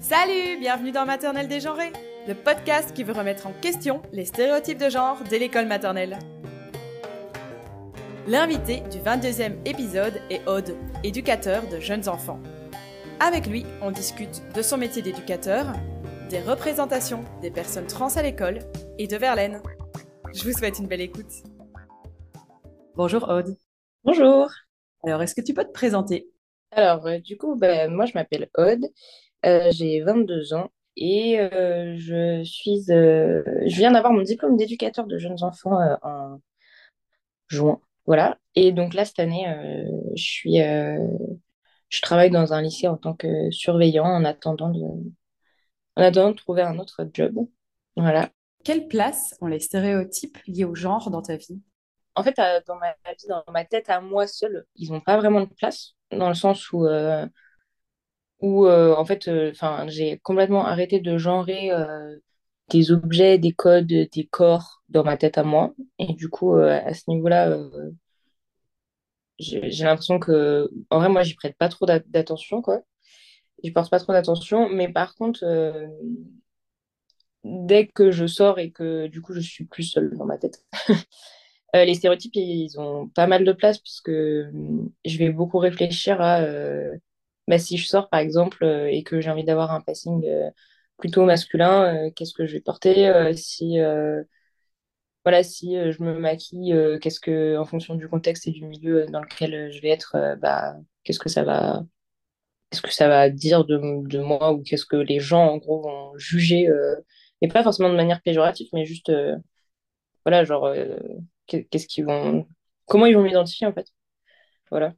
Salut, bienvenue dans Maternelle dégenrée, le podcast qui veut remettre en question les stéréotypes de genre dès l'école maternelle. L'invité du 22e épisode est Aude, éducateur de jeunes enfants. Avec lui, on discute de son métier d'éducateur, des représentations des personnes trans à l'école et de Verlaine. Je vous souhaite une belle écoute. Bonjour Aude. Bonjour. Alors, est-ce que tu peux te présenter? Alors, euh, du coup, ben, moi, je m'appelle Aude, euh, j'ai 22 ans et euh, je suis, je viens d'avoir mon diplôme d'éducateur de jeunes enfants en juin. Voilà. Et donc là, cette année, je suis, je travaille dans un lycée en tant que surveillant en attendant de, en attendant de trouver un autre job. Voilà. Quelle place ont les stéréotypes liés au genre dans ta vie? En fait, dans ma vie, dans ma tête à moi seule, ils n'ont pas vraiment de place, dans le sens où, euh, où euh, en fait, euh, enfin, j'ai complètement arrêté de genrer des objets, des codes, des corps dans ma tête à moi. Et du coup, à ce niveau-là, j'ai l'impression que, en vrai, moi, j'y prête pas trop d'attention, quoi. J'y porte pas trop d'attention. Mais par contre, dès que je sors et que du coup je suis plus seule dans ma tête. Euh, les stéréotypes, ils ont pas mal de place puisque hum, je vais beaucoup réfléchir à euh, bah, si je sors par exemple euh, et que j'ai envie d'avoir un passing plutôt masculin, qu'est-ce que je vais porter Si voilà, si je me maquille, qu'est-ce que en fonction du contexte et du milieu dans lequel je vais être, bah qu'est-ce que ça va dire de, moi ou qu'est-ce que les gens en gros vont juger et pas forcément de manière péjorative, mais juste, euh, voilà, genre, euh, qu'est-ce qu'ils vont, comment ils vont m'identifier en fait. Voilà.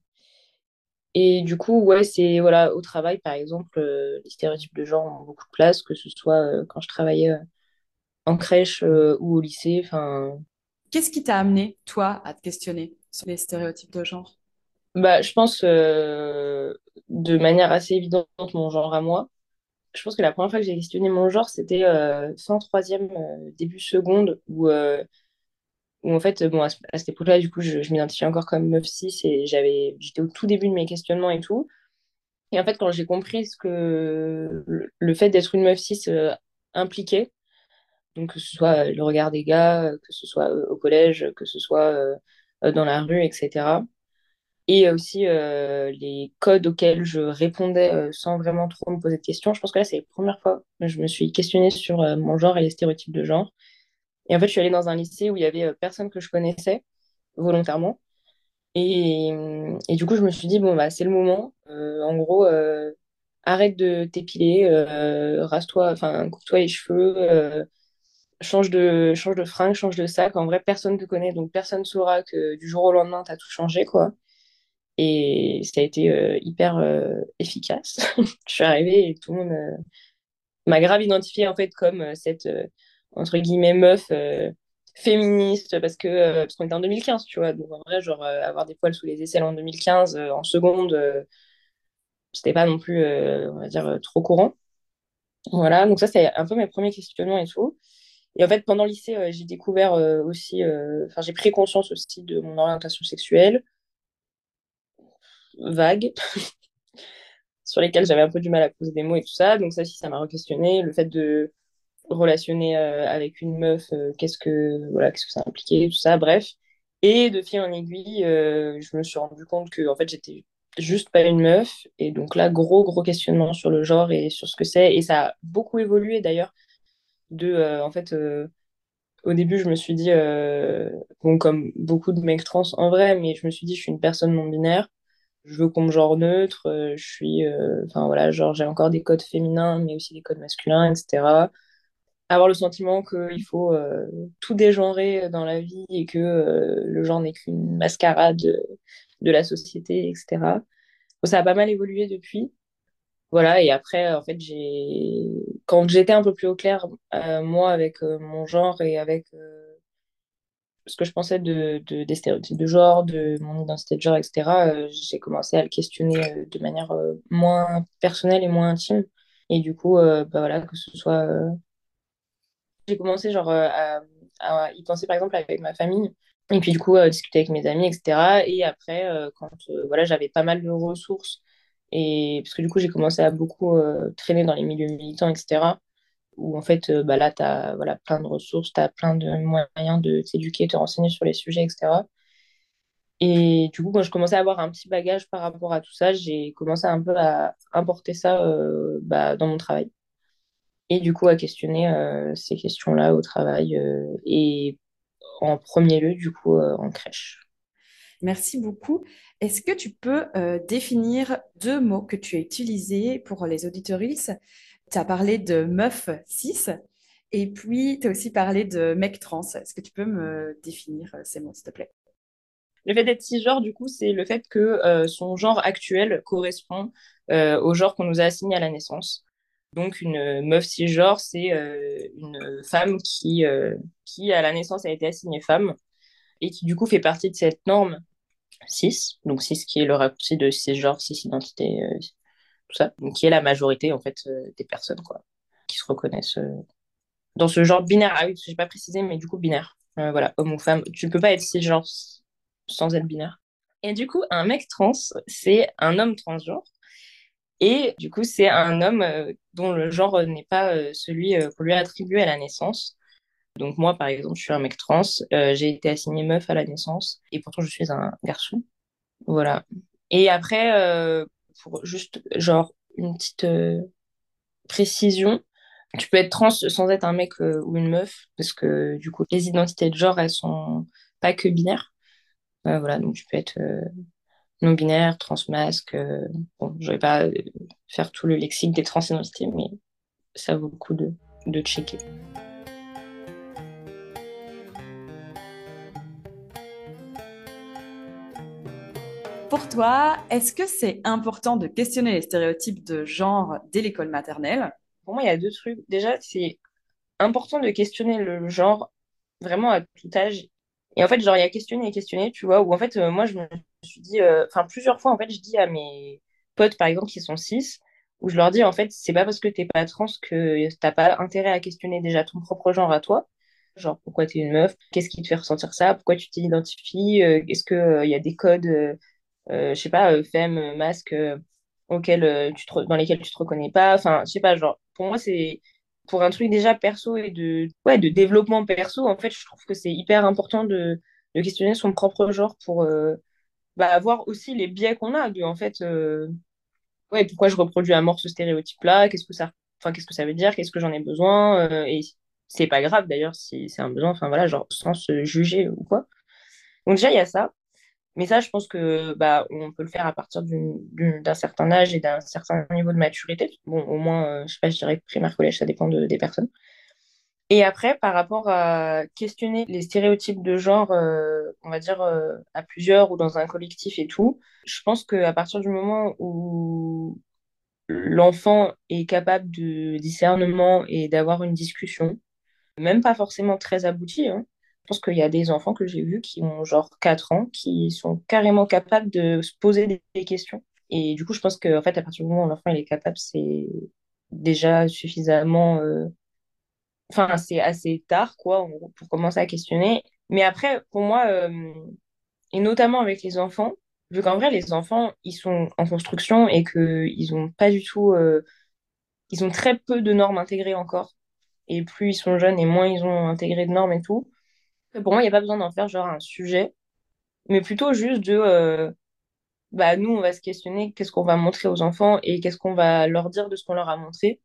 Et du coup, ouais, c'est, voilà, au travail, par exemple, euh, les stéréotypes de genre ont beaucoup de place, que ce soit quand je travaillais en crèche ou au lycée, enfin. Qu'est-ce qui t'a amené, toi, à te questionner sur les stéréotypes de genre? Bah, je pense de manière assez évidente mon genre à moi je pense que la première fois que j'ai questionné mon genre, c'était euh, fin troisième, euh, début seconde, où, euh, où en fait, bon, à, cette époque-là, du coup, je, m'identifiais encore comme meuf 6 et j'avais, j'étais au tout début de mes questionnements et tout. Et en fait, quand j'ai compris ce que le, fait d'être une meuf 6 euh, impliquait, donc que ce soit le regard des gars, que ce soit au collège, que ce soit dans la rue, etc et aussi euh, les codes auxquels je répondais euh, sans vraiment trop me poser de questions. Je pense que là, c'est la première fois que je me suis questionnée sur euh, mon genre et les stéréotypes de genre. Et en fait, je suis allée dans un lycée où il y avait personne que je connaissais volontairement. Et, et, du coup, je me suis dit, bon, bah, c'est le moment. en gros, arrête de t'épiler, rase-toi, enfin, coupe-toi les cheveux, change de, change de fringue, change de sac. En vrai, personne te connaît, donc personne saura que du jour au lendemain, tu as tout changé, quoi. Et ça a été euh, hyper euh, efficace. je suis arrivée et tout le monde euh, m'a grave identifiée en fait comme cette entre guillemets meuf féministe parce que parce qu'on était en 2015, tu vois. Donc en vrai, genre avoir des poils sous les aisselles en 2015 en seconde, c'était pas non plus, on va dire, trop courant. Voilà, donc ça c'est un peu mes premiers questionnements et tout. Et en fait, pendant le lycée, j'ai découvert aussi, enfin, j'ai pris conscience aussi de mon orientation sexuelle, vagues sur lesquelles j'avais un peu du mal à poser des mots et tout ça. Donc ça aussi, ça m'a re-questionné. Le fait de relationner euh, avec une meuf, euh, qu'est-ce que voilà, qu'est-ce que ça impliquait, tout ça, bref. Et de fil en aiguille, euh, je me suis rendu compte que en fait, j'étais juste pas une meuf. Et donc là, gros, gros questionnement sur le genre et sur ce que c'est. Et ça a beaucoup évolué d'ailleurs. De, en fait, au début, je me suis dit, bon, comme beaucoup de mecs trans en vrai, mais je me suis dit, je suis une personne non binaire je veux qu'on me genre neutre, je suis, enfin voilà, genre j'ai encore des codes féminins, mais aussi des codes masculins, etc. Avoir le sentiment qu'il faut euh, tout dégenrer dans la vie et que le genre n'est qu'une mascarade de, la société, etc. ça a pas mal évolué depuis. Voilà, et après, en fait, j'ai quand j'étais un peu plus au clair, moi, avec mon genre et avec ce que je pensais de, de, des stéréotypes de genre, de mon identité de genre, etc., euh, j'ai commencé à le questionner euh, de manière euh, moins personnelle et moins intime. Et du coup, bah voilà, que ce soit. J'ai commencé genre à, à, y penser par exemple avec ma famille. Et puis du coup, discuter avec mes amis, etc. Et après, quand voilà, j'avais pas mal de ressources Et parce que du coup, j'ai commencé à beaucoup traîner dans les milieux militants, etc. Où en fait, bah, là, tu as voilà, plein de ressources, tu as plein de moyens de t'éduquer, de te renseigner sur les sujets, etc. Et du coup, quand je commençais à avoir un petit bagage par rapport à tout ça, j'ai commencé un peu à importer ça euh, bah, dans mon travail. Et du coup, à questionner euh, ces questions-là au travail euh, et en premier lieu, du coup, en crèche. Merci beaucoup. Est-ce que tu peux définir deux mots que tu as utilisés pour les auditoristes Tu as parlé de meuf 6 et puis tu as aussi parlé de mec trans. Est-ce que tu peux me définir ces mots, s'il te plaît? Le fait d'être cisgenre, du coup, c'est le fait que euh, son genre actuel correspond euh, au genre qu'on nous a assigné à la naissance. Donc, une meuf cisgenre, c'est euh, une femme qui, qui, à la naissance, a été assignée femme et qui, du coup, fait partie de cette norme cis, donc cis qui est le raccourci de cisgenre, cis identité, tout ça, donc qui est la majorité, en fait, des personnes, quoi, qui se reconnaissent dans ce genre binaire. Ah oui, je n'ai pas précisé, mais du coup, binaire. voilà, homme ou femme. Tu ne peux pas être cisgenre sans être binaire. Et du coup, un mec trans, c'est un homme transgenre. Et du coup, c'est un homme euh, dont le genre n'est pas euh, celui euh, qu'on lui a attribué à la naissance. Donc moi, par exemple, je suis un mec trans. j'ai été assignée meuf à la naissance. Et pourtant, je suis un garçon. Voilà. Et après, pour juste, genre, une petite précision, tu peux être trans sans être un mec ou une meuf. Parce que du coup, les identités de genre, elles sont pas que binaires. Euh, voilà, donc tu peux être euh, non-binaire, transmasque. Euh, bon, je vais pas faire tout le lexique des transidentités, mais ça vaut le coup de, de checker. Pour toi, est-ce que c'est important de questionner les stéréotypes de genre dès l'école maternelle? Pour moi, il y a deux trucs. Déjà, c'est important de questionner le genre vraiment à tout âge et en fait, genre, il y a questionné et questionné, tu vois, où en fait, euh, moi, je me suis dit, euh, enfin, plusieurs fois, en fait, je dis à mes potes, par exemple, qui sont cis, où je leur dis, en fait, c'est pas parce que t'es pas trans que t'as pas intérêt à questionner déjà ton propre genre à toi. Genre, pourquoi t'es une meuf? Qu'est-ce qui te fait ressentir ça? Pourquoi tu t'identifies? Euh, Est-ce qu'il y a des codes, je sais pas, femme, masque, tu dans lesquels tu te reconnais pas? Enfin, je sais pas, genre, pour moi, c'est pour un truc déjà perso et de, ouais, de développement perso, en fait, je trouve que c'est hyper important de, de, questionner son propre genre pour euh, bah, voir aussi les biais qu'on a. De, en fait, euh, ouais, pourquoi je reproduis à mort ce stéréotype-là Qu'est-ce que ça, enfin, qu'est-ce que ça veut dire Qu'est-ce que j'en ai besoin euh, Et c'est pas grave d'ailleurs si c'est un besoin, enfin voilà, genre sans se juger ou quoi. Donc déjà, il y a ça. Mais ça, je pense que bah, on peut le faire à partir d'un certain âge et d'un certain niveau de maturité. Bon, au moins, euh, je sais pas, je dirais primaire, collège, ça dépend des personnes. Et après, par rapport à questionner les stéréotypes de genre, euh, on va dire euh, à plusieurs ou dans un collectif et tout, je pense qu'à partir du moment où l'enfant est capable de discernement et d'avoir une discussion, même pas forcément très aboutie, hein, pense qu'il y a des enfants que j'ai vus qui ont genre 4 ans, qui sont carrément capables de se poser des, questions. Et du coup, je pense qu'en fait, à partir du moment où l'enfant est capable, c'est déjà suffisamment. Euh, enfin, c'est assez tard, quoi, pour commencer à questionner. Mais après, pour moi, euh, et notamment avec les enfants, vu qu'en vrai, les enfants, ils sont en construction et qu'ils n'ont pas du tout. Euh, ils ont très peu de normes intégrées encore. Et plus ils sont jeunes et moins ils ont intégré de normes et tout. Pour moi, il n'y a pas besoin d'en faire genre un sujet, mais plutôt juste de, euh, bah, nous, on va se questionner qu'est-ce qu'on va montrer aux enfants et qu'est-ce qu'on va leur dire de ce qu'on leur a montré,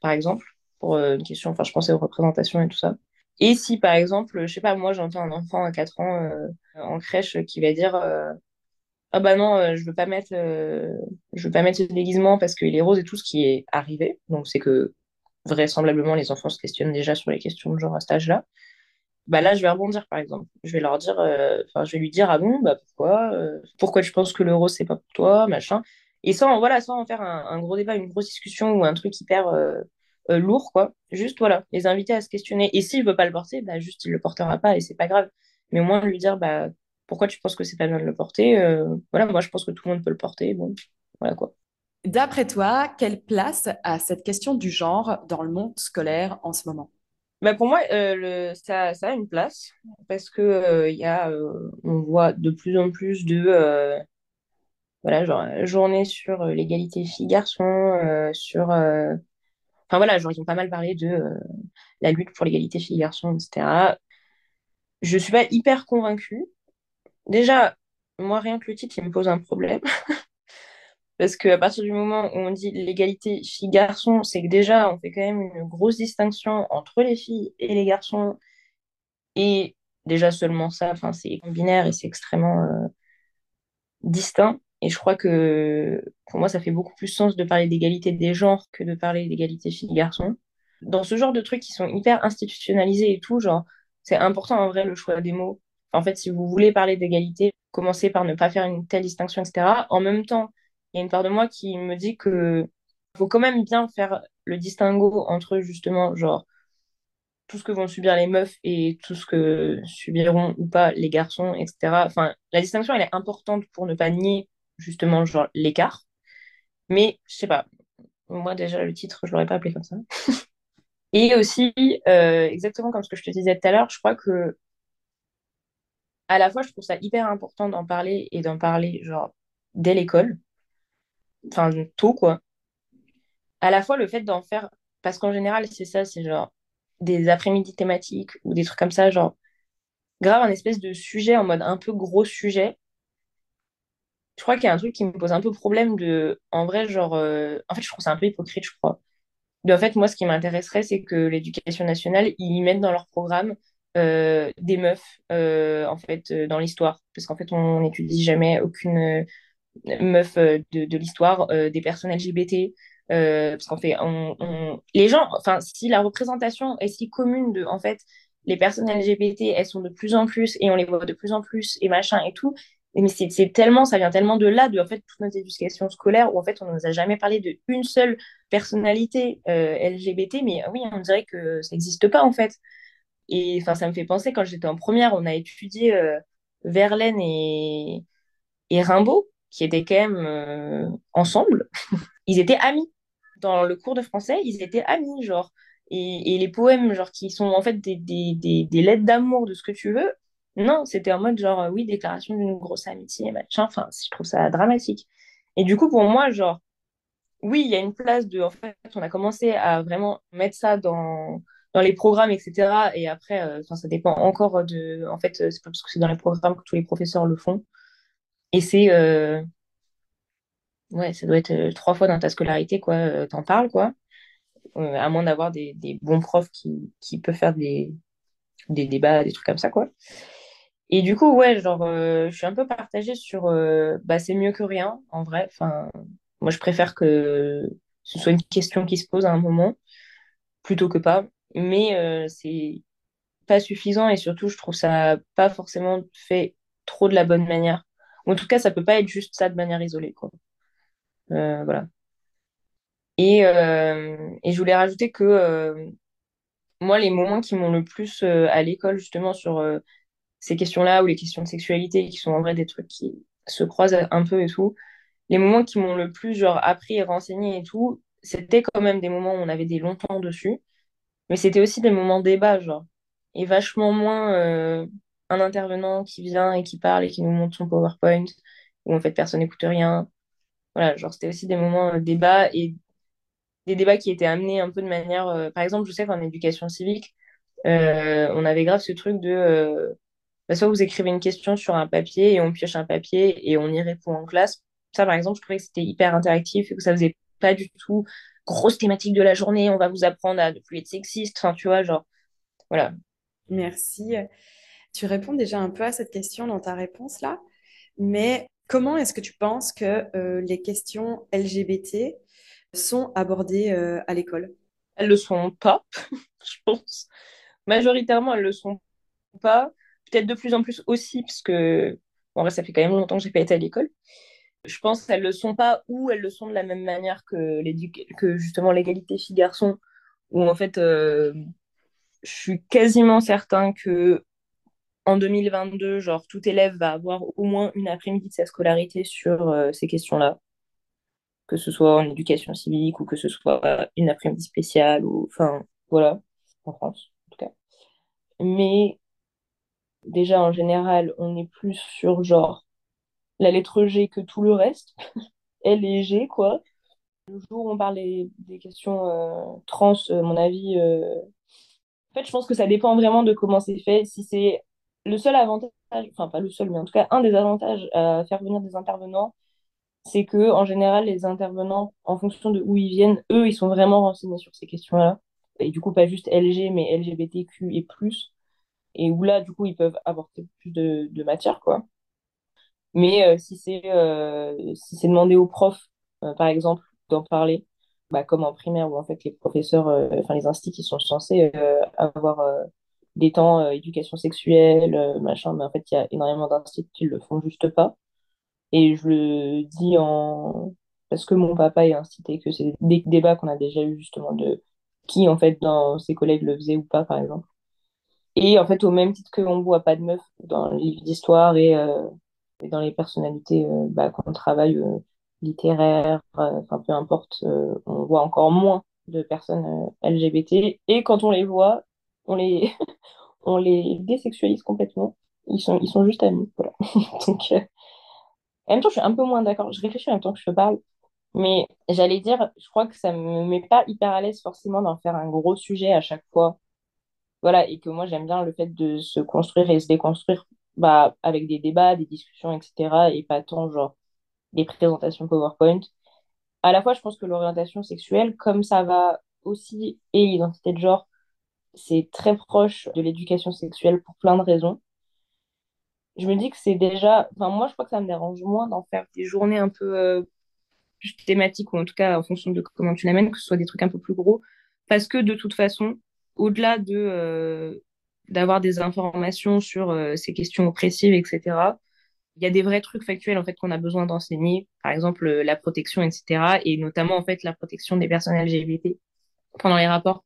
par exemple, euh, une question, enfin, je pensais aux représentations et tout ça. Et si, par exemple, je sais pas, moi, j'entends un enfant à 4 ans euh, en crèche qui va dire Ah bah non, je veux pas mettre, je veux pas mettre ce déguisement parce qu'il est rose et tout ce qui est arrivé. Donc, c'est que vraisemblablement, les enfants se questionnent déjà sur les questions de genre à cet âge-là bah là, je vais rebondir, par exemple. Je vais leur dire, euh, enfin, je vais lui dire, ah bon, bah pourquoi euh, Pourquoi tu penses que l'euro, c'est pas pour toi, machin. Et sans, voilà, sans en faire un, gros débat, une grosse discussion ou un truc hyper euh, lourd, quoi. Juste, voilà, les inviter à se questionner. Et s'il veut pas le porter, bah juste, il le portera pas et c'est pas grave. Mais au moins, lui dire, bah pourquoi tu penses que c'est pas bien de le porter Voilà, moi, je pense que tout le monde peut le porter. Bon, voilà quoi. D'après toi, quelle place a cette question du genre dans le monde scolaire en ce moment? Bah, pour moi, euh, le, ça, ça, a une place parce que euh, y a, euh, on voit de plus en plus de, voilà, genre, journée sur l'égalité filles-garçons, sur... Enfin voilà, genre, ils ont pas mal parlé de la lutte pour l'égalité filles-garçons, etc. Je suis pas hyper convaincue. Déjà, moi, rien que le titre, il me pose un problème. Parce qu'à partir du moment où on dit l'égalité filles-garçons, c'est que déjà, on fait quand même une grosse distinction entre les filles et les garçons. Et déjà, seulement ça, c'est binaire et c'est extrêmement euh, distinct. Et je crois que pour moi, ça fait beaucoup plus sens de parler d'égalité des genres que de parler d'égalité filles-garçons. Dans ce genre de trucs qui sont hyper institutionnalisés et tout, genre, c'est important en vrai le choix des mots. En fait, si vous voulez parler d'égalité, commencez par ne pas faire une telle distinction, etc. En même temps, il y a une part de moi qui me dit que faut quand même bien faire le distinguo entre justement, genre, tout ce que vont subir les meufs et tout ce que subiront ou pas les garçons, etc. Enfin, la distinction, elle est importante pour ne pas nier justement, genre, l'écart. Mais, je sais pas, moi déjà, le titre, je l'aurais pas appelé comme ça. et aussi, euh, exactement comme ce que je te disais tout à l'heure, je crois que à la fois, je trouve ça hyper important d'en parler et d'en parler, genre, dès l'école. Enfin, tôt, quoi. À la fois, le fait d'en faire, parce qu'en général, c'est ça, c'est genre des après-midi thématiques ou des trucs comme ça, genre, grave un espèce de sujet en mode un peu gros sujet. Je crois qu'il y a un truc qui me pose un peu problème de, en vrai, genre, euh, en fait, je trouve ça un peu hypocrite, je crois. En fait, moi, ce qui m'intéresserait, c'est que l'éducation nationale, ils mettent dans leur programme euh, des meufs euh, en fait dans l'histoire parce qu'en fait on n'étudie jamais aucune meuf de, l'histoire des personnes LGBT parce qu'en fait les gens enfin si la représentation est si commune de en fait les personnes LGBT elles sont de plus en plus et on les voit de plus en plus et machin et tout mais c'est tellement ça vient tellement de là de en fait toute notre éducation scolaire où en fait on ne nous a jamais parlé de une seule personnalité LGBT mais oui on dirait que ça n'existe pas en fait et ça me fait penser, quand j'étais en première, on a étudié euh, Verlaine et, Rimbaud, qui étaient quand même euh, ensemble. ils étaient amis. Dans le cours de français, ils étaient amis, genre. Et, les poèmes, genre, qui sont en fait des lettres d'amour de ce que tu veux, non, c'était en mode genre, oui, déclaration d'une grosse amitié, machin. Enfin, je trouve ça dramatique. Et du coup, pour moi, genre, oui, il y a une place de. En fait, on a commencé à vraiment mettre ça dans dans les programmes, etc. Et après, euh, ça dépend encore de. En fait, c'est pas parce que c'est dans les programmes que tous les professeurs le font. Et c'est. Euh, ouais, ça doit être euh, trois fois dans ta scolarité, quoi. T'en parles, quoi. à moins d'avoir des, des, bons profs qui, qui peuvent faire des, des débats, des trucs comme ça, quoi. Et du coup, ouais, genre, je suis un peu partagée sur. bah, c'est mieux que rien, en vrai. Enfin, moi, je préfère que ce soit une question qui se pose à un moment plutôt que pas mais euh, c'est pas suffisant et surtout, je trouve ça pas forcément fait trop de la bonne manière. en tout cas, ça peut pas être juste ça de manière isolée, quoi. Euh, voilà. Et, euh, et, je voulais rajouter que moi, les moments qui m'ont le plus à l'école, justement, sur ces questions-là ou les questions de sexualité, qui sont en vrai des trucs qui se croisent un peu et tout, les moments qui m'ont le plus genre appris et renseigné et tout, c'était quand même des moments où on avait des longs temps dessus. Mais c'était aussi des moments débat, genre. Et vachement moins euh, un intervenant qui vient et qui parle et qui nous montre son PowerPoint, où en fait personne n'écoute rien. Voilà, genre c'était aussi des moments euh, débat et des débats qui étaient amenés un peu de manière. Euh, par exemple, je sais qu'en éducation civique, on avait grave ce truc de. Bah, soit vous écrivez une question sur un papier et on pioche un papier et on y répond en classe. Ça, par exemple, je trouvais que c'était hyper interactif et que ça faisait pas du tout grosse thématique de la journée, on va vous apprendre à ne plus être sexiste, enfin, tu vois, genre, voilà. Merci. Tu réponds déjà un peu à cette question dans ta réponse là, mais comment est-ce que tu penses que euh, les questions LGBT sont abordées euh, à l'école? Elles le sont pas, je pense. Majoritairement, elles le sont pas. Peut-être de plus en plus aussi, parce que, bon, ça fait quand même longtemps que j'ai pas été à l'école je pense qu'elles le sont pas ou elles le sont de la même manière que, que justement l'égalité filles-garçons, où en fait, euh, je suis quasiment certain que en 2022, genre, tout élève va avoir au moins une après-midi de sa scolarité sur euh, ces questions-là, que ce soit en éducation civique ou que ce soit une après-midi spéciale, ou enfin, voilà, en France, en tout cas. Mais déjà, en général, on est plus sur genre la lettre G que tout le reste. L et G, quoi. Le jour où on parle des, questions euh, trans, euh, mon avis, euh, en fait, je pense que ça dépend vraiment de comment c'est fait. Si c'est le seul avantage, enfin pas le seul, mais en tout cas un des avantages à faire venir des intervenants, c'est que en général, les intervenants, en fonction de où ils viennent, eux, ils sont vraiment renseignés sur ces questions-là. Et du coup, pas juste LG, mais LGBTQ et plus. Et où là, du coup, ils peuvent apporter plus de, matière, quoi. Mais euh, si c'est euh, si c'est demandé aux profs, euh, par exemple, d'en parler, bah, comme en primaire où en fait les professeurs, enfin les instituts qui sont censés avoir des temps éducation sexuelle, machin, mais en fait il y a énormément d'instituts qui le font juste pas. Et je le dis en parce que mon papa est incité, que c'est des débats qu'on a déjà eu justement de qui en fait dans ses collègues le faisait ou pas, par exemple. Et en fait, au même titre qu'on voit pas de meufs dans les livres d'histoire et, euh, et dans les personnalités euh, bah, qu'on travaille euh, littéraires, euh, enfin peu importe, euh, on voit encore moins de personnes LGBT. Et quand on les voit, on les, on les désexualise complètement. Ils sont, ils sont juste amis. Voilà. Donc, en même temps, je suis un peu moins d'accord. Je réfléchis en même temps que je parle. Mais j'allais dire, je crois que ça me met pas hyper à l'aise forcément d'en faire un gros sujet à chaque fois voilà, et que moi j'aime bien le fait de se construire et se déconstruire bah, avec des débats, des discussions, etc. Et pas tant genre des présentations PowerPoint. À la fois, je pense que l'orientation sexuelle, comme ça va aussi, et l'identité de genre, c'est très proche de l'éducation sexuelle pour plein de raisons. Je me dis que c'est déjà, enfin moi je crois que ça me dérange moins d'en faire des journées un peu euh, thématiques, ou en tout cas en fonction de comment tu l'amènes, que ce soit des trucs un peu plus gros, parce que de toute façon, au-delà de euh, d'avoir des informations sur euh, ces questions oppressives, etc., il y a des vrais trucs factuels en fait qu'on a besoin d'enseigner, par exemple euh, la protection, etc., et notamment en fait la protection des personnes LGBT pendant les rapports.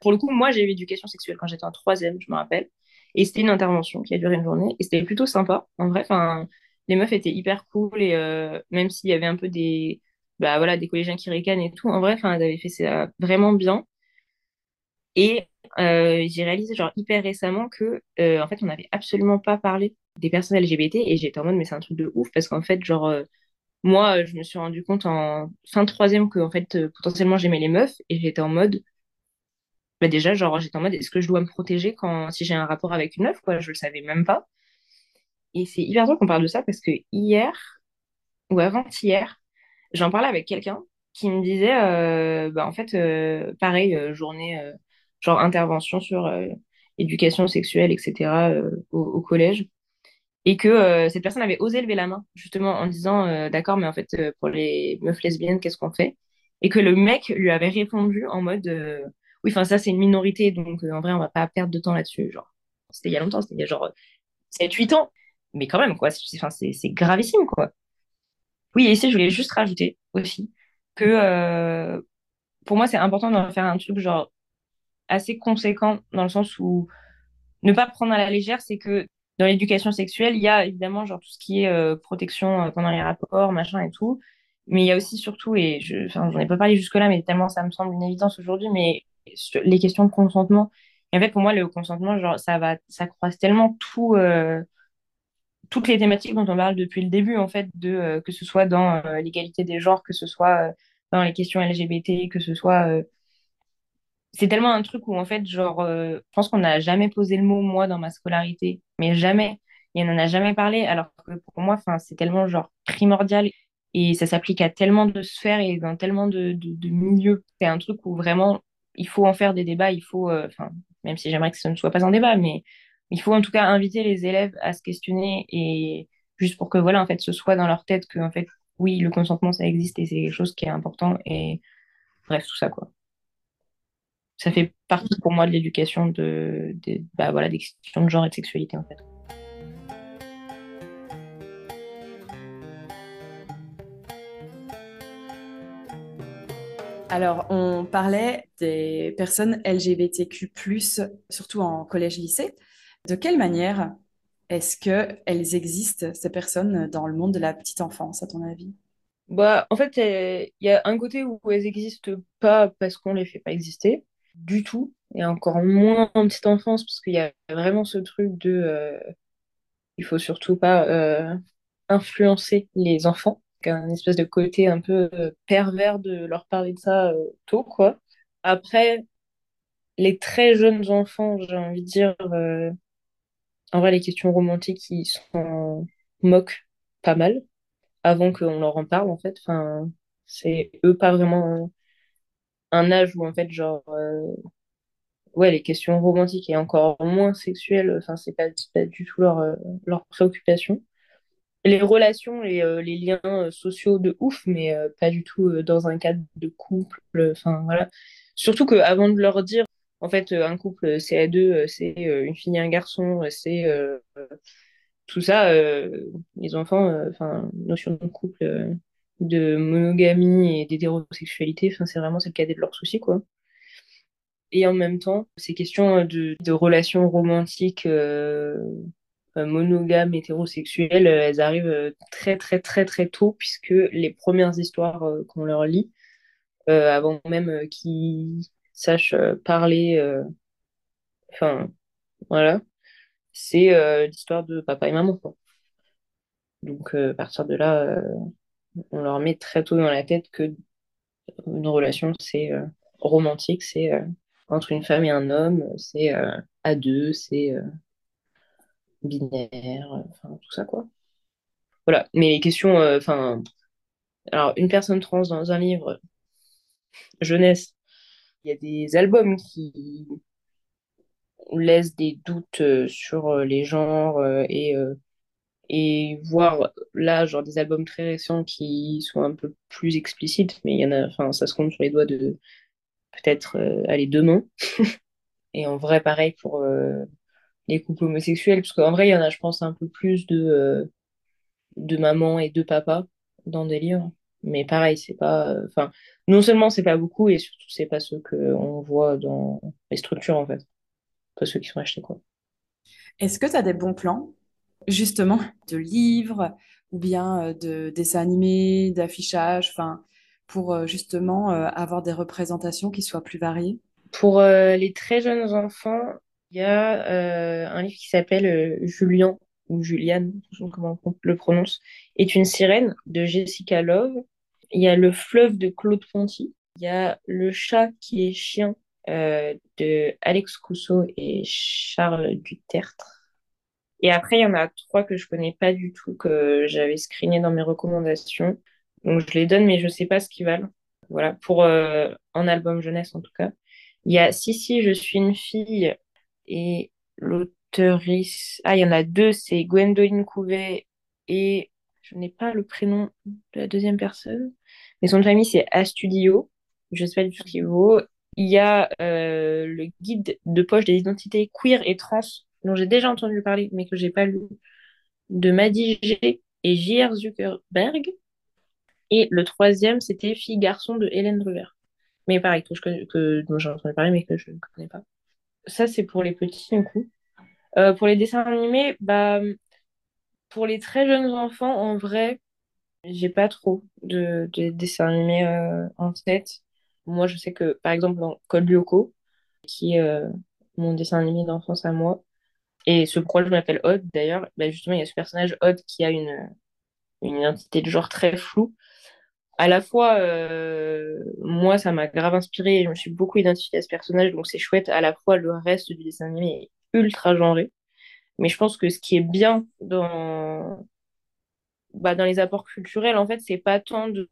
Pour le coup, moi j'ai eu l'éducation sexuelle quand j'étais en troisième, je me rappelle, et c'était une intervention qui a duré une journée, et c'était plutôt sympa. En vrai, enfin, les meufs étaient hyper cool, et euh, même s'il y avait un peu des, bah voilà, des collégiens qui ricanent et tout, en vrai, enfin, elles avaient fait ça vraiment bien. Et euh, j'ai réalisé genre hyper récemment que euh, en fait on n'avait absolument pas parlé des personnes LGBT et j'étais en mode mais c'est un truc de ouf parce qu'en fait genre euh, moi je me suis rendu compte en fin de troisième que en fait potentiellement j'aimais les meufs et j'étais en mode bah déjà genre j'étais en mode est-ce que je dois me protéger quand si j'ai un rapport avec une meuf quoi? Je le savais même pas. Et c'est hyper drôle qu'on parle de ça parce que hier ou avant-hier j'en parlais avec quelqu'un qui me disait bah en fait pareil journée genre intervention sur euh, éducation sexuelle, etc. euh, au, collège. Et que euh, cette personne avait osé lever la main, justement, en disant, d'accord, mais en fait, pour les meufs lesbiennes, qu'est-ce qu'on fait? Et que le mec lui avait répondu en mode, oui, enfin, ça, c'est une minorité, donc en vrai, on va pas perdre de temps là-dessus. Genre, c'était il y a longtemps, c'était il y a genre sept huit ans. Mais quand même, quoi, c'est gravissime, quoi. Oui, et ici, je voulais juste rajouter aussi que pour moi, c'est important d'en faire un truc, genre, assez conséquent, dans le sens où ne pas prendre à la légère, c'est que dans l'éducation sexuelle, il y a évidemment genre tout ce qui est euh, protection euh, pendant les rapports, machin et tout. Mais il y a aussi surtout, et je, j'en ai pas parlé jusque-là, mais tellement ça me semble une évidence aujourd'hui, mais les questions de consentement. Et en fait, pour moi, le consentement, genre, ça va, ça croise tellement tout, euh, toutes les thématiques dont on parle depuis le début, en fait, de, que ce soit dans l'égalité des genres, que ce soit dans les questions LGBT, que ce soit c'est tellement un truc où, en fait, genre, euh, je pense qu'on n'a jamais posé le mot moi dans ma scolarité, mais jamais. Et on n'en a jamais parlé, alors que pour moi, c'est tellement, genre, primordial. Et ça s'applique à tellement de sphères et dans tellement de, milieux. C'est un truc où vraiment, il faut en faire des débats, il faut, euh, même si j'aimerais que ce ne soit pas un débat, mais il faut en tout cas inviter les élèves à se questionner et juste pour que, voilà, en fait, ce soit dans leur tête que, en fait, oui, le consentement, ça existe et c'est quelque chose qui est important. Et bref, tout ça, quoi ça fait partie pour moi de l'éducation de, de- bah, voilà, des questions de genre et de sexualité en fait. Alors, on parlait des personnes LGBTQ+, surtout en collège-lycée. De quelle manière est-ce qu'elles existent, ces personnes, dans le monde de la petite enfance, à ton avis? Bah, en fait, il y a un côté où elles n'existent pas parce qu'on les fait pas exister du tout, et encore moins en petite enfance, parce qu'il y a vraiment ce truc de euh, il faut surtout pas euh, influencer les enfants. Un espèce de côté un peu pervers de leur parler de ça tôt, quoi. Après, les très jeunes enfants, j'ai envie de dire, en vrai, les questions romantiques, ils s'en moquent pas mal avant qu'on leur en parle, en fait. Enfin, c'est eux pas vraiment un âge où, en fait, genre, ouais, les questions romantiques et encore moins sexuelles, enfin, c'est pas, du tout leur, leur préoccupation les relations et euh, les liens euh, sociaux de ouf, mais euh, pas du tout dans un cadre de couple. Enfin, voilà. Surtout qu'avant de leur dire, en fait, un couple, c'est à deux, c'est une fille et un garçon, c'est tout ça, les enfants, enfin, notion de couple, de monogamie et d'hétérosexualité, enfin, c'est vraiment c'est le cadet de leurs soucis, quoi. Et en même temps, ces questions de, relations romantiques euh, monogames, hétérosexuelles, euh, elles arrivent euh, très très très très tôt puisque les premières histoires qu'on leur lit, avant même qu'ils sachent parler, enfin voilà, c'est l'histoire de papa et maman. Quoi. Donc à partir de là, on leur met très tôt dans la tête que une relation c'est romantique, c'est entre une femme et un homme, c'est à deux, c'est binaire, enfin tout ça quoi. Voilà, mais les questions, euh, enfin, alors une personne trans dans un livre jeunesse, il y a des albums qui laissent des doutes euh, sur euh, les genres et et voir là genre des albums très récents qui sont un peu plus explicites, mais il y en a, enfin ça se compte sur les doigts de peut-être aller deux mains. et en vrai pareil pour les couples homosexuels, parce qu'en vrai, il y en a, je pense, un peu plus de, euh, de maman et de papa dans des livres. Mais pareil, c'est pas. Enfin, non seulement c'est pas beaucoup, et surtout, c'est pas ce qu'on voit dans les structures, en fait. Pas ceux qui sont achetés, quoi. Est-ce que tu as des bons plans, justement, de livres ou bien euh, de dessins animés, d'affichage, enfin, pour euh, justement avoir des représentations qui soient plus variées? Pour les très jeunes enfants, il y a euh, un livre qui s'appelle euh, Julien, ou Juliane, comment on le prononce, est une sirène de Jessica Love. Il y a Le fleuve de Claude Ponty. Il y a Le chat qui est chien euh, de Alex Cousseau et Charles Dutertre. Et après, il y en a trois que je connais pas du tout, que j'avais screené dans mes recommandations. Donc je les donne, mais je sais pas ce qu'ils valent. Voilà, pour un album jeunesse en tout cas. Il y a Si, si, je suis une fille et l'auteurice. Ah, il y en a deux, c'est Gwendoline Couvet et je n'ai pas le prénom de la deuxième personne, mais son famille c'est Astudio. Je sais pas du tout ce qu'il vaut. Il y a euh, le guide de poche des identités queer et trans, dont j'ai déjà entendu parler, mais que j'ai pas lu, de Maddy G et J.R. Zuckerberg. Et le troisième, c'était Fille Garçon de Hélène Druver. Mais pareil, que je que, dont j'ai entendu parler, mais que je ne connais pas ça, c'est pour les petits, du coup. Euh, pour les dessins animés, bah, pour les très jeunes enfants, en vrai, j'ai pas trop de, dessins animés euh, en tête. Moi, je sais que, par exemple, dans Code Lyoko, qui est euh, mon dessin animé d'enfance à moi, et ce pourquoi je m'appelle Odd, d'ailleurs, bah, justement, il y a ce personnage Odd qui a une, une identité de genre très floue à la fois, euh, moi, ça m'a grave inspiré je me suis beaucoup identifiée à ce personnage, donc c'est chouette. À la fois, le reste du dessin animé est ultra genré. Mais je pense que ce qui est bien dans, bah, dans les apports culturels, en fait, c'est pas tant de,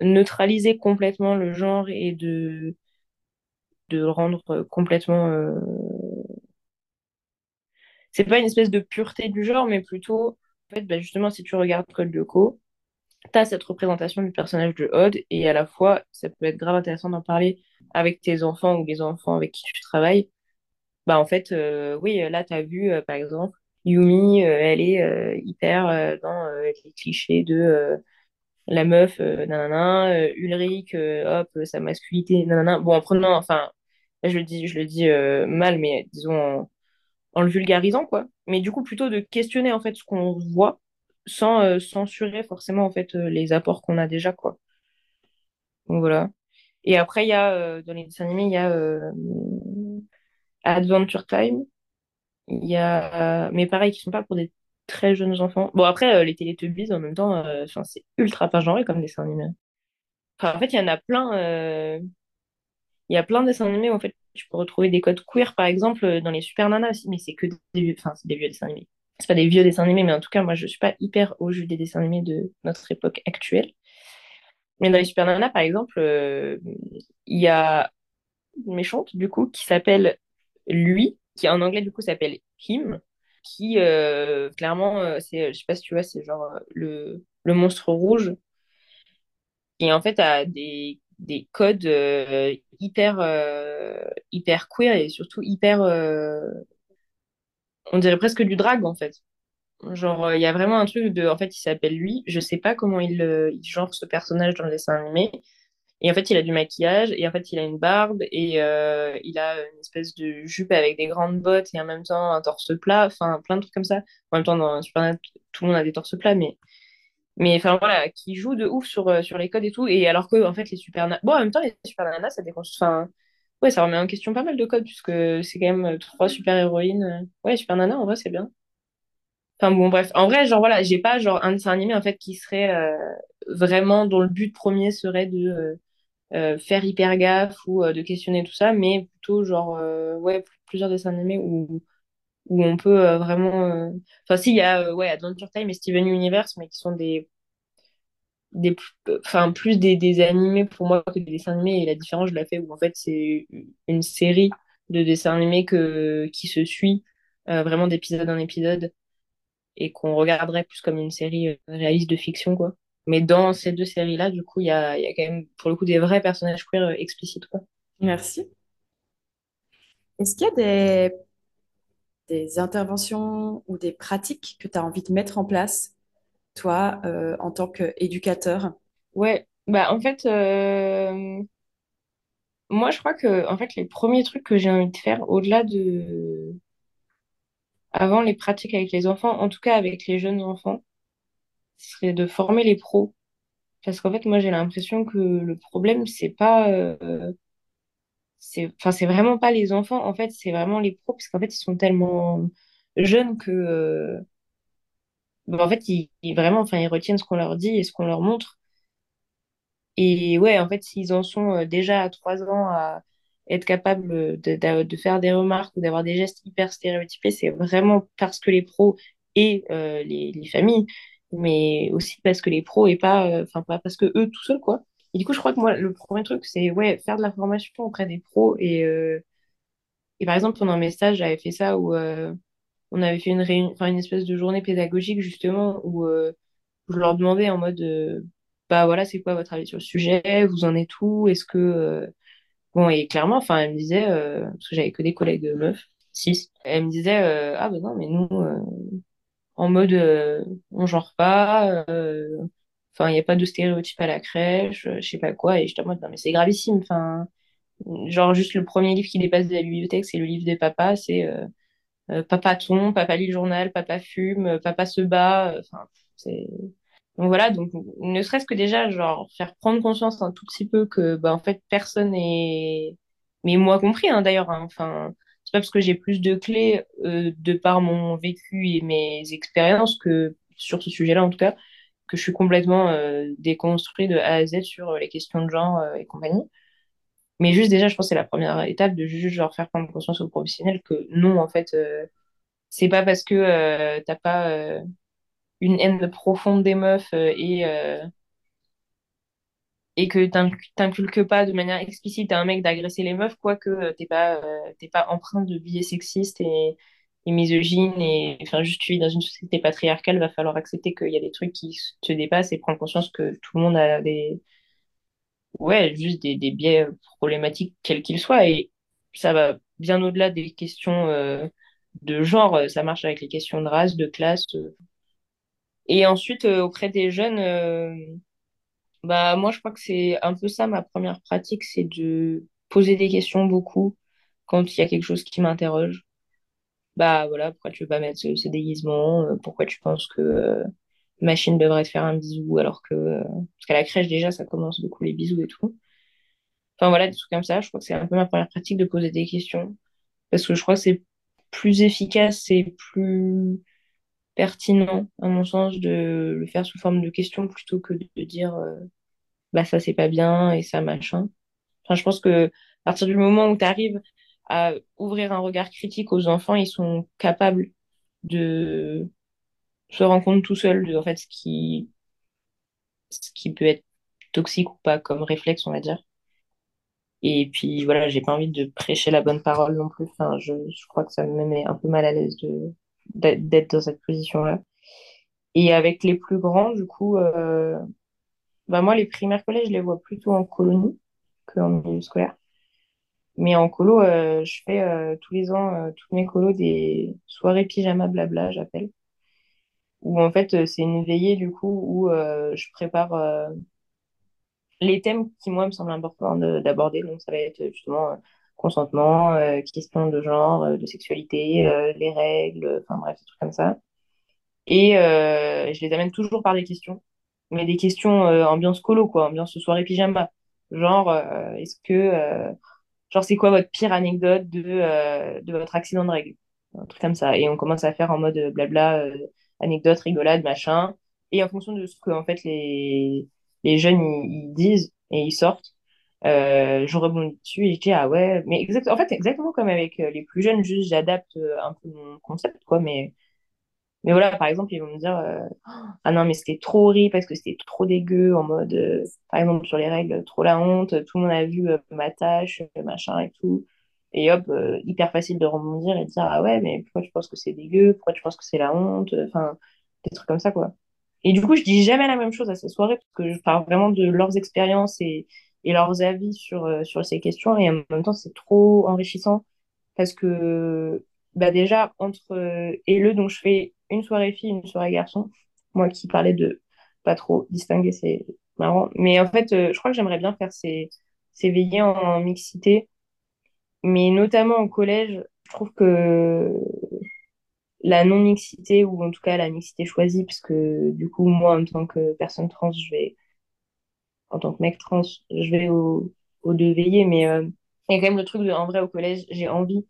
neutraliser complètement le genre et de, de le rendre complètement. Euh, c'est pas une espèce de pureté du genre, mais plutôt, en fait, bah, justement, si tu regardes Code Lyoko, tu as cette représentation du personnage de Odd et à la fois, ça peut être grave intéressant d'en parler avec tes enfants ou les enfants avec qui tu travailles. Bah, en fait, euh, oui, là, tu as vu, euh, par exemple, Yumi, euh, elle est hyper dans les clichés de la meuf, nanana, Ulrich, hop, sa masculinité, nanana. Bon, en prenant, enfin, je le dis, je le dis mal, mais disons en le vulgarisant, quoi. Mais du coup, plutôt de questionner, en fait, ce qu'on voit sans euh, censurer forcément en fait euh, les apports qu'on a déjà quoi. Donc voilà. Et après il y a euh, dans les dessins animés il y a Adventure Time. Il y a mais pareil qui sont pas pour des très jeunes enfants. Bon, après, les Télétubbies, en même temps, c'est ultra pas genré comme dessin animé. Enfin, en fait, il y en a plein. Il y a plein de dessins animés en fait, tu peux retrouver des codes queer, par exemple, euh, dans les Super Nanas aussi, mais c'est que des vieux, enfin, c'est des vieux dessins animés. C'est pas des vieux dessins animés, mais en tout cas, moi, je suis pas hyper au jus des dessins animés de notre époque actuelle. Mais dans les Super Nanas, par exemple, euh, il y a une méchante, du coup, qui s'appelle Lui, qui en anglais, du coup, s'appelle Him, qui, euh, clairement, c'est, je sais pas si tu vois, c'est genre le, le monstre rouge, qui en fait a des, des codes euh, hyper, euh, hyper queer et surtout hyper, euh, on dirait presque du drag, en fait. Genre, il y a vraiment un truc de, en fait, il s'appelle Lui, je sais pas comment il, il genre ce personnage dans le dessin animé, Et en fait, il a du maquillage, et en fait, il a une barbe, et il a une espèce de jupe avec des grandes bottes, et en même temps un torse plat, enfin, plein de trucs comme ça. En même temps, dans Superman, tout le monde a des torses plats, mais, mais enfin, voilà, qui joue de ouf sur, euh, sur les codes et tout, et alors que, en fait, les Super Nanas... Bon, en même temps, les Super Nanas, ça déconstruit... Enfin, ouais, ça remet en question pas mal de codes, puisque c'est quand même euh, trois super-héroïnes. Ouais, Super Nana, en vrai, c'est bien. Enfin, bon, bref. En vrai, genre, voilà, j'ai pas, genre, un dessin animé, en fait, qui serait euh, vraiment, dont le but premier serait de... euh, euh, faire hyper gaffe ou euh, de questionner tout ça, mais plutôt genre euh, ouais plusieurs dessins animés où, où on peut euh, vraiment. euh, Enfin si il y a euh, ouais Adventure Time et Steven Universe, mais qui sont des des enfin plus des, des animés pour moi que des dessins animés et la différence je la fais où en fait c'est une série de dessins animés que qui se suit vraiment d'épisode en épisode et qu'on regarderait plus comme une série réaliste de fiction quoi. Mais dans ces deux séries-là, du coup, il y a, y a quand même, pour le coup, des vrais personnages queer explicites, quoi. Merci. Est-ce qu'il y a des, des interventions ou des pratiques que tu as envie de mettre en place, toi, euh, en tant qu'éducateur? Ouais, bah en fait, euh, moi je crois que en fait les premiers trucs que j'ai envie de faire au-delà de avant les pratiques avec les enfants, en tout cas avec les jeunes enfants, serait de former les pros. Parce qu'en fait, moi j'ai l'impression que le problème, c'est pas euh, c'est enfin c'est vraiment pas les enfants, en fait, c'est vraiment les pros, parce qu'en fait, ils sont tellement jeunes que euh, bah, en fait, ils, vraiment enfin ils retiennent ce qu'on leur dit et ce qu'on leur montre. Et ouais, en fait, s'ils en sont euh, déjà à trois ans à être capables de, de- faire des remarques ou d'avoir des gestes hyper stéréotypés, c'est vraiment parce que les pros et euh, les, les familles, mais aussi parce que les pros et pas, enfin pas parce que eux tout seuls, quoi. Et du coup, je crois que moi, le premier truc, c'est ouais, faire de la formation auprès des pros. Et, euh, et par exemple, pendant mes stages, j'avais fait ça où euh, on avait fait une réunion, une espèce de journée pédagogique justement où euh, je leur demandais en mode bah voilà, c'est quoi votre avis sur le sujet? Vous en êtes où? Est-ce que bon et clairement, enfin elle me disait parce que j'avais que des collègues meufs, six, elle me disait ah ben non mais nous en mode on genre pas, enfin il y a pas de stéréotypes à la crèche, euh, je sais pas quoi et j'étais en mode non mais c'est gravissime, enfin genre juste le premier livre qui dépasse de la bibliothèque c'est le livre des papas, c'est euh, euh, papa tombe, papa lit le journal, papa fume, euh, papa se bat. Enfin, c'est donc voilà. Donc ne serait-ce que déjà genre faire prendre conscience un tout petit peu que bah en fait personne est, mais moi compris hein, d'ailleurs. hein, Enfin, c'est pas parce que j'ai plus de clés euh, de par mon vécu et mes expériences que sur ce sujet-là en tout cas que je suis complètement euh, déconstruit de A à Z sur euh, les questions de genre euh, et compagnie. Mais juste déjà, je pense que c'est la première étape de juste genre faire prendre conscience aux professionnels que non, en fait, euh, c'est pas parce que euh, t'as pas une haine profonde des meufs et, et que t'inc- t'inculques pas de manière explicite à un mec d'agresser les meufs, quoi que euh, t'es pas, t'es pas empreint de biais sexistes et, et misogynes. Et enfin, juste tu vis dans une société patriarcale, va falloir accepter qu'il y a des trucs qui te dépassent et prendre conscience que tout le monde a des, ouais, juste des, des biais problématiques, quels qu'ils soient. Et ça va bien au-delà des questions euh, de genre, ça marche avec les questions de race, de classe. euh, Et ensuite, euh, auprès des jeunes, euh, bah, moi, je crois que c'est un peu ça ma première pratique, c'est de poser des questions beaucoup quand il y a quelque chose qui m'interroge. Bah voilà, pourquoi tu veux pas mettre ce, ce déguisement? Euh, Pourquoi tu penses que euh, machine devrait te faire un bisou alors que... euh, Parce qu'à la crèche, déjà, ça commence beaucoup les bisous et tout. Enfin voilà, des trucs comme ça. Je crois que c'est un peu ma première pratique de poser des questions. Parce que je crois que c'est plus efficace et plus pertinent, à mon sens, de le faire sous forme de question plutôt que de dire euh, bah ça c'est pas bien et ça machin. Enfin, je pense que à partir du moment où tu arrives à ouvrir un regard critique aux enfants, ils sont capables de se rendre compte tout seuls de en fait ce qui ce qui peut être toxique ou pas comme réflexe, on va dire. Et puis voilà, j'ai pas envie de prêcher la bonne parole non plus. Enfin, je, je crois que ça me met un peu mal à l'aise de d'être dans cette position-là. Et avec les plus grands, du coup, euh, bah moi, les primaires collèges, je les vois plutôt en colonie qu'en milieu scolaire. Mais en colo, euh, je fais euh, tous les ans, euh, toutes mes colos, des soirées pyjama blabla, j'appelle. Où en fait, euh, c'est une veillée, du coup, où euh, je prépare euh, les thèmes qui, moi, me semblent importants de- d'aborder. Donc, ça va être justement consentement, questions de genre, de sexualité, les règles, enfin bref, des trucs comme ça. Et je les amène toujours par des questions, mais des questions ambiance colo, quoi, ambiance soirée pyjama. Genre, est-ce que, genre, c'est quoi votre pire anecdote de, euh, de votre accident de règle? Un truc comme ça. Et on commence à faire en mode euh, blabla, euh, anecdote, rigolade, machin. Et en fonction de ce que, en fait, les, les jeunes, ils, disent et ils sortent, euh, je rebondis dessus et je dis, ah ouais, mais exact, en fait, exactement comme avec les plus jeunes, juste j'adapte un peu mon concept, quoi, mais mais voilà, par exemple, ils vont me dire euh, Ah non, mais c'était trop horrible parce que c'était trop dégueu, en mode, euh, par exemple, sur les règles, trop la honte, tout le monde a vu euh, ma tâche, machin et tout. Et hop, hyper facile de rebondir et de dire Ah ouais, mais pourquoi tu penses que c'est dégueu? Pourquoi tu penses que c'est la honte? Enfin, des trucs comme ça, quoi. Et du coup, je dis jamais la même chose à ces soirées parce que je parle vraiment de leurs expériences et, et leurs avis sur, sur ces questions. Et en même temps, c'est trop enrichissant parce que bah déjà, entre euh, et le, donc je fais une soirée fille, une soirée garçon. Moi qui parlais de pas trop distinguer, c'est marrant. Mais en fait, euh, je crois que j'aimerais bien faire ces, ces veillées en mixité, mais notamment au collège, je trouve que la non-mixité, ou en tout cas la mixité choisie, parce que du coup, moi, en tant que personne trans, je vais, en tant que mec trans, je vais au, au deux veillées, mais euh, il y quand même le truc de, en vrai, au collège, j'ai envie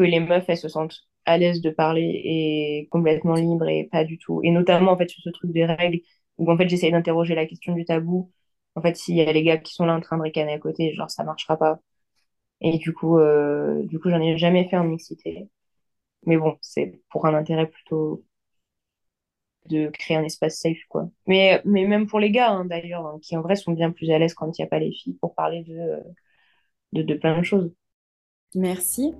que les meufs, elles se sentent à l'aise de parler et complètement libres et pas du tout. Et notamment, en fait, sur ce truc des règles, où en fait, j'essaye d'interroger la question du tabou. En fait, s'il y a les gars qui sont là en train de ricaner à côté, genre, ça marchera pas. Et du coup, euh, du coup, j'en ai jamais fait en mixité. Mais bon, c'est pour un intérêt plutôt de créer un espace safe, quoi. Mais, mais même pour les gars, hein, d'ailleurs, hein, qui en vrai sont bien plus à l'aise quand il n'y a pas les filles pour parler de, euh, de, de plein de choses. Merci.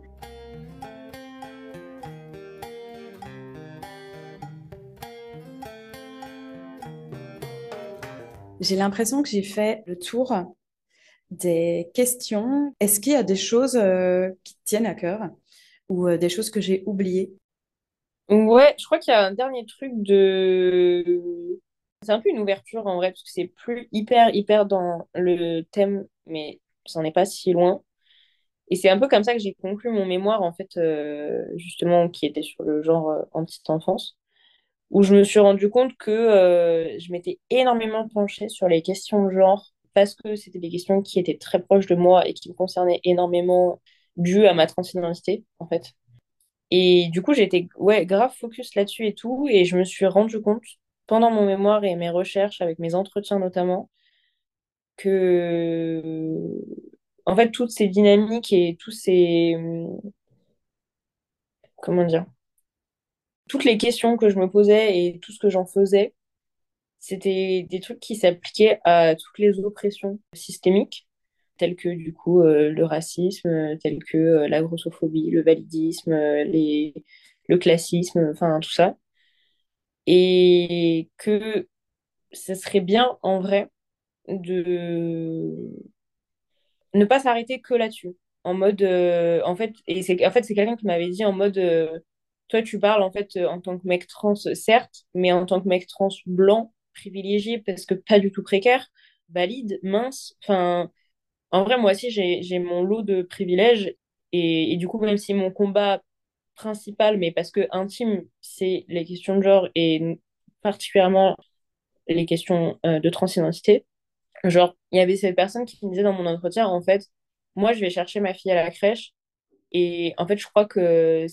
J'ai l'impression que j'ai fait le tour des questions. Est-ce qu'il y a des choses euh, qui te tiennent à cœur ou euh, des choses que j'ai oubliées? Ouais, je crois qu'il y a un dernier truc de... C'est un peu une ouverture en vrai, parce que c'est plus hyper, hyper dans le thème, mais ça n'en est pas si loin. Et c'est un peu comme ça que j'ai conclu mon mémoire, en fait, euh, justement, qui était sur le genre en petite enfance, où je me suis rendu compte que euh, je m'étais énormément penchée sur les questions de genre, parce que c'était des questions qui étaient très proches de moi et qui me concernaient énormément, dues à ma transidentité, en fait. Et du coup, j'étais ouais, grave focus là-dessus et tout. Et je me suis rendu compte, pendant mon mémoire et mes recherches, avec mes entretiens notamment, que, en fait, toutes ces dynamiques et tous ces, comment dire, toutes les questions que je me posais et tout ce que j'en faisais, c'était des trucs qui s'appliquaient à toutes les oppressions systémiques, telles que, du coup, euh, le racisme, telles que euh, la grossophobie, le validisme, euh, le classisme, enfin, tout ça. et que ce serait bien en vrai de ne pas s'arrêter que là-dessus. En mode, en fait, c'est quelqu'un qui m'avait dit en mode, toi tu parles en fait euh, en tant que mec trans, certes, mais en tant que mec trans blanc, privilégié parce que pas du tout précaire, valide, mince. Enfin, en vrai moi aussi j'ai mon lot de privilèges et, et du coup même si mon combat principal, mais parce que intime, c'est les questions de genre et particulièrement les questions euh, de transidentité. Genre, il y avait cette personne qui me disait dans mon entretien, en fait, moi, je vais chercher ma fille à la crèche et en fait, je crois que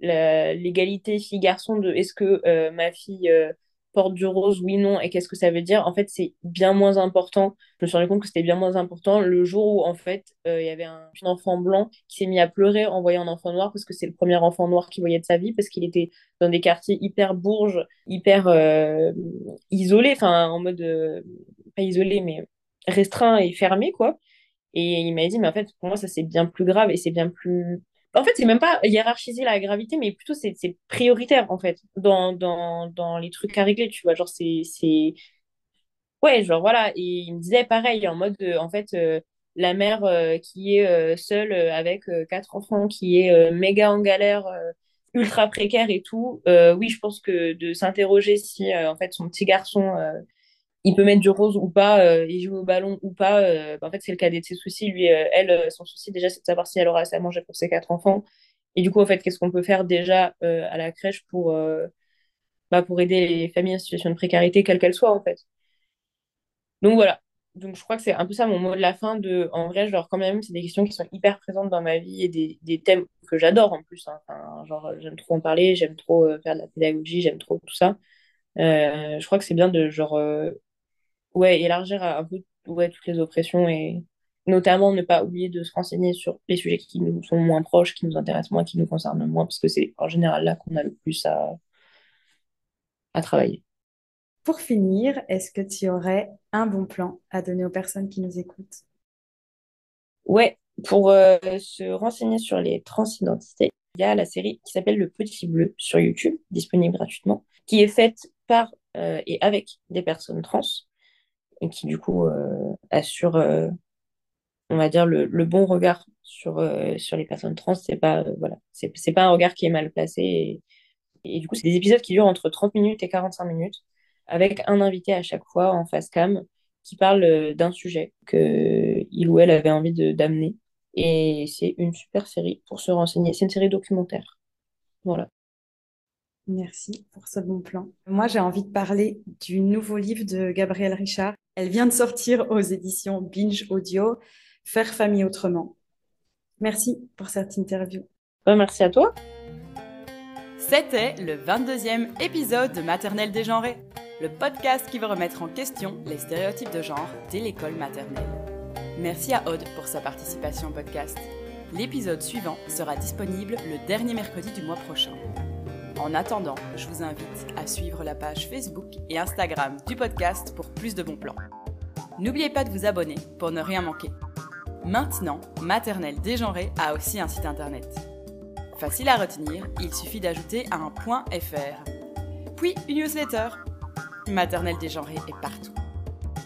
l'égalité fille-garçon de est-ce que euh, ma fille euh, porte du rose, oui, non, et qu'est-ce que ça veut dire, en fait, c'est bien moins important. Je me suis rendu compte que c'était bien moins important le jour où, en fait, il y avait un, enfant blanc qui s'est mis à pleurer en voyant un enfant noir parce que c'est le premier enfant noir qu'il voyait de sa vie, parce qu'il était dans des quartiers hyper bourges, hyper isolés, enfin, en mode, pas isolé, mais restreint et fermé, quoi. Et il m'a dit, mais en fait, pour moi, ça, c'est bien plus grave et c'est bien plus. En fait, c'est même pas hiérarchiser la gravité, mais plutôt c'est prioritaire, en fait, dans, dans, dans les trucs à régler, tu vois. Genre, c'est. Ouais, genre, voilà. Et il me disait pareil, en mode, euh, en fait, euh, la mère euh, qui est seule avec quatre enfants, qui est méga en galère, ultra précaire et tout, oui, je pense que de s'interroger si, en fait, son petit garçon il peut mettre du rose ou pas, euh, il joue au ballon ou pas. Euh, bah, en fait, c'est le cadet de ses soucis. Lui, euh, elle, son souci déjà, c'est de savoir si elle aura assez à manger pour ses quatre enfants. Et du coup, en fait, qu'est-ce qu'on peut faire déjà à la crèche pour, bah, pour aider les familles en situation de précarité, quelle qu'elle soit, en fait. Donc voilà. Donc je crois que c'est un peu ça mon mot de la fin. De, en vrai, genre quand même, c'est des questions qui sont hyper présentes dans ma vie et des, des thèmes que j'adore en plus. Hein. Genre, j'aime trop en parler, j'aime trop faire de la pédagogie, j'aime trop tout ça. je crois que c'est bien de genre ouais, élargir un peu ouais, toutes les oppressions et notamment ne pas oublier de se renseigner sur les sujets qui nous sont moins proches, qui nous intéressent moins, qui nous concernent moins, parce que c'est en général là qu'on a le plus à, à travailler. Pour finir, est-ce que tu aurais un bon plan à donner aux personnes qui nous écoutent? Ouais, pour euh, se renseigner sur les transidentités, il y a la série qui s'appelle Le Petit Bleu sur YouTube, disponible gratuitement, qui est faite par euh, et avec des personnes trans et qui du coup euh, assure, euh, on va dire, le, bon regard sur, euh, sur les personnes trans. C'est pas, voilà, c'est, c'est pas un regard qui est mal placé. Et, et du coup, c'est des épisodes qui durent entre 30 minutes et 45 minutes, avec un invité à chaque fois en face cam qui parle d'un sujet que il ou elle avait envie de, d'amener. Et c'est une super série pour se renseigner. C'est une série documentaire. Voilà. Merci pour ce bon plan. Moi, j'ai envie de parler du nouveau livre de Gabrielle Richard. Elle vient de sortir aux éditions Binge Audio, Faire famille autrement. Merci pour cette interview. merci à toi. C'était le 22e épisode de Maternelle dégenrée, le podcast qui veut remettre en question les stéréotypes de genre dès l'école maternelle. Merci à Aude pour sa participation au podcast. L'épisode suivant sera disponible le dernier mercredi du mois prochain. En attendant, je vous invite à suivre la page Facebook et Instagram du podcast pour plus de bons plans. N'oubliez pas de vous abonner pour ne rien manquer. Maintenant, Maternelle Dégenrée a aussi un site internet. Facile à retenir, il suffit d'ajouter un .fr. Puis une newsletter. Maternelle Dégenrée est partout.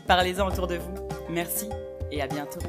Parlez-en autour de vous. Merci et à bientôt.